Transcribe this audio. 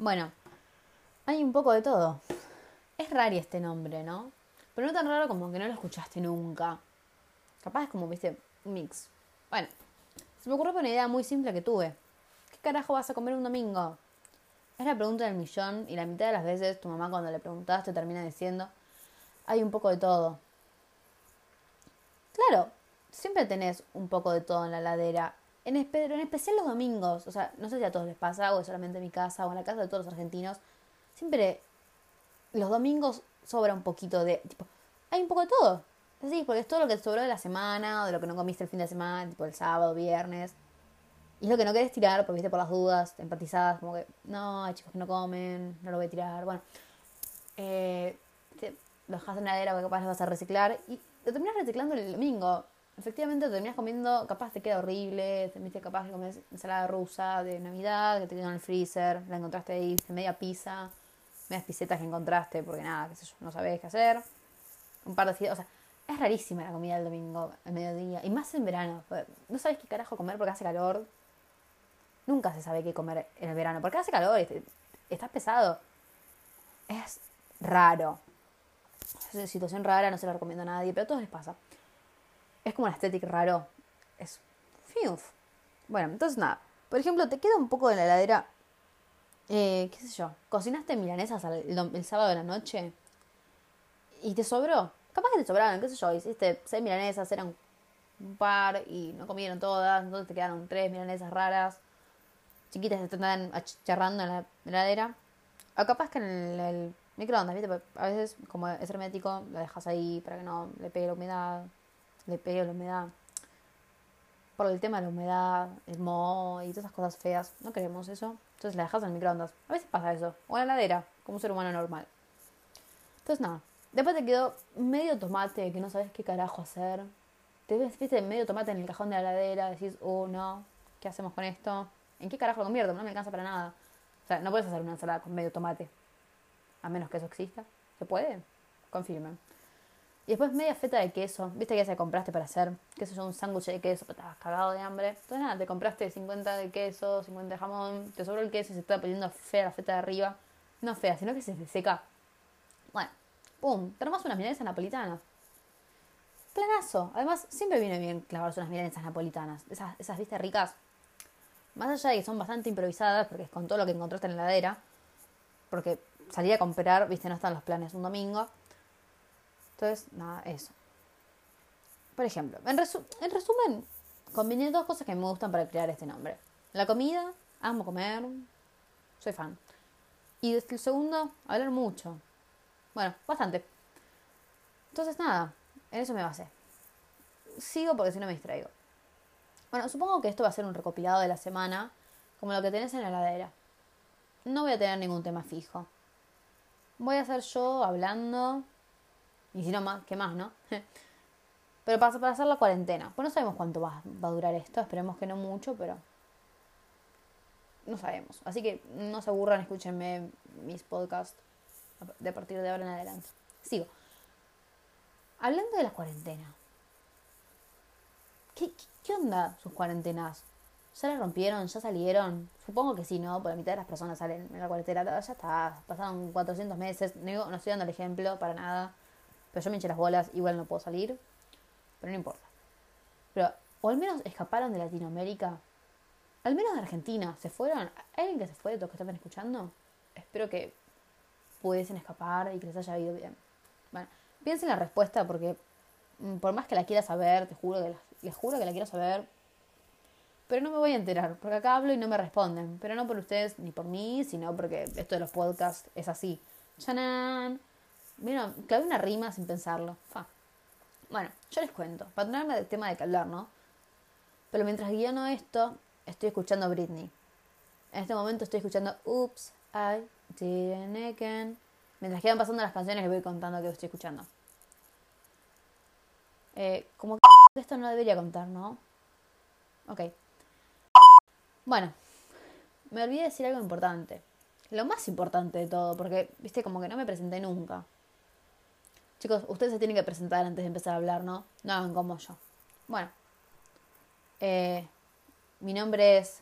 Bueno, hay un poco de todo. Es raro este nombre, ¿no? Pero no tan raro como que no lo escuchaste nunca. Capaz es como, viste, mix. Bueno, se me ocurrió una idea muy simple que tuve. ¿Qué carajo vas a comer un domingo? Es la pregunta del millón y la mitad de las veces tu mamá cuando le preguntas te termina diciendo, hay un poco de todo. Claro, siempre tenés un poco de todo en la ladera. En, pero en especial los domingos. O sea, no sé si a todos les pasa o es solamente en mi casa o en la casa de todos los argentinos. Siempre los domingos sobra un poquito de... Tipo, hay un poco de todo. Sí, porque es todo lo que sobró de la semana o de lo que no comiste el fin de semana, tipo el sábado, viernes. Y es lo que no querés tirar porque viste por las dudas, empatizadas, como que, no, hay chicos que no comen, no lo voy a tirar. Bueno, eh, te, lo dejas en la heladera porque capaz lo vas a reciclar y lo terminas reciclando el domingo. Efectivamente, lo terminas comiendo, capaz te queda horrible, te viste capaz que comes ensalada rusa de Navidad que te quedó en el freezer, la encontraste ahí, media pizza, medias pisetas que encontraste porque nada, qué sé yo, no sabés qué hacer. Un par de fideos, o sea, es rarísima la comida del domingo, al mediodía, y más en verano. No sabes qué carajo comer porque hace calor, Nunca se sabe qué comer en el verano, porque hace calor, estás pesado. Es raro. Es una situación rara, no se la recomiendo a nadie, pero a todos les pasa. Es como la estética raro. Es. Fiuf. Bueno, entonces nada. Por ejemplo, te queda un poco de la heladera. Eh, ¿Qué sé yo? Cocinaste milanesas el, sábado de la noche. Y te sobró. Capaz que te sobraron, qué sé yo. Hiciste seis milanesas, eran un par y no comieron todas. Entonces te quedaron tres milanesas raras chiquitas se están charrando en la heladera. O capaz que en el, microondas, ¿viste? a veces, como es hermético, lo dejas ahí para que no le pegue la humedad. Le pegue la humedad. Por el tema de la humedad, el moho y todas esas cosas feas. No queremos eso. Entonces la dejas en el microondas. A veces pasa eso. O en la heladera, como un ser humano normal. Entonces nada. Después te quedó medio tomate que no sabes qué carajo hacer. Te ves, viste, medio tomate en el cajón de la heladera. Decís, oh no, ¿qué hacemos con esto? ¿En qué carajo lo convierto? No me alcanza para nada. O sea, no puedes hacer una ensalada con medio tomate. A menos que eso exista. ¿Se puede? Confirmen. Y después media feta de queso. ¿Viste que ya se compraste para hacer? ¿Qué sé yo? Un sándwich de queso. Pero estabas cagado de hambre. Entonces nada, te compraste 50 de queso, 50 de jamón. Te sobró el queso y se está poniendo fea la feta de arriba. No fea, sino que se seca. Bueno, pum. Te armas unas milanesas napolitanas. Planazo. Además, siempre viene bien clavarse unas milanesas napolitanas. Esas, esas viste, ricas más allá de que son bastante improvisadas, porque es con todo lo que encontraste en la heladera, porque salir a comprar, viste, no están los planes un domingo. Entonces, nada, eso. Por ejemplo, en, en resumen, combiné dos cosas que me gustan para crear este nombre. La comida, amo comer, soy fan. Y el segundo, hablar mucho. Bueno, bastante. Entonces, nada, en eso me basé. Sigo porque si no me distraigo. Bueno, supongo que esto va a ser un recopilado de la semana, como lo que tenés en la heladera. No voy a tener ningún tema fijo. Voy a ser yo hablando, y si no más, ¿qué más, no? pero para, para hacer la cuarentena. Pues no sabemos cuánto va, va a durar esto, esperemos que no mucho, pero no sabemos. Así que no se aburran, escúchenme mis podcasts de partir de ahora en adelante. Sigo. Hablando de la cuarentena. ¿Qué, qué, onda sus cuarentenas? ¿Ya la rompieron? ¿Ya salieron? Supongo que sí, ¿no? Porque la mitad de las personas salen en la cuarentena. Ya está, pasaron 400 meses. No, no estoy dando el ejemplo para nada. Pero yo me eché las bolas, igual no puedo salir. Pero no importa. Pero, o al menos escaparon de Latinoamérica. Al menos de Argentina. ¿Se fueron? ¿Hay alguien que se fue de los que estaban escuchando? Espero que pudiesen escapar y que les haya ido bien. Bueno, piensen la respuesta porque mm, por más que la quiera saber, te juro que las les juro que la quiero saber. Pero no me voy a enterar, porque acá hablo y no me responden. Pero no por ustedes ni por mí, sino porque esto de los podcasts es así. ¡Chanán! Mira, clavé una rima sin pensarlo. Fa. Bueno, yo les cuento, para tenerme del tema de que hablar, ¿no? Pero mientras guiono esto, estoy escuchando Britney. En este momento estoy escuchando Oops, I did it again. Mientras quedan pasando las canciones, les voy contando que estoy escuchando. Eh, como que esto no debería contar, ¿no? Ok. Bueno, me olvidé decir algo importante. Lo más importante de todo, porque, viste, como que no me presenté nunca. Chicos, ustedes se tienen que presentar antes de empezar a hablar, ¿no? No hagan como yo. Bueno. Eh, mi nombre es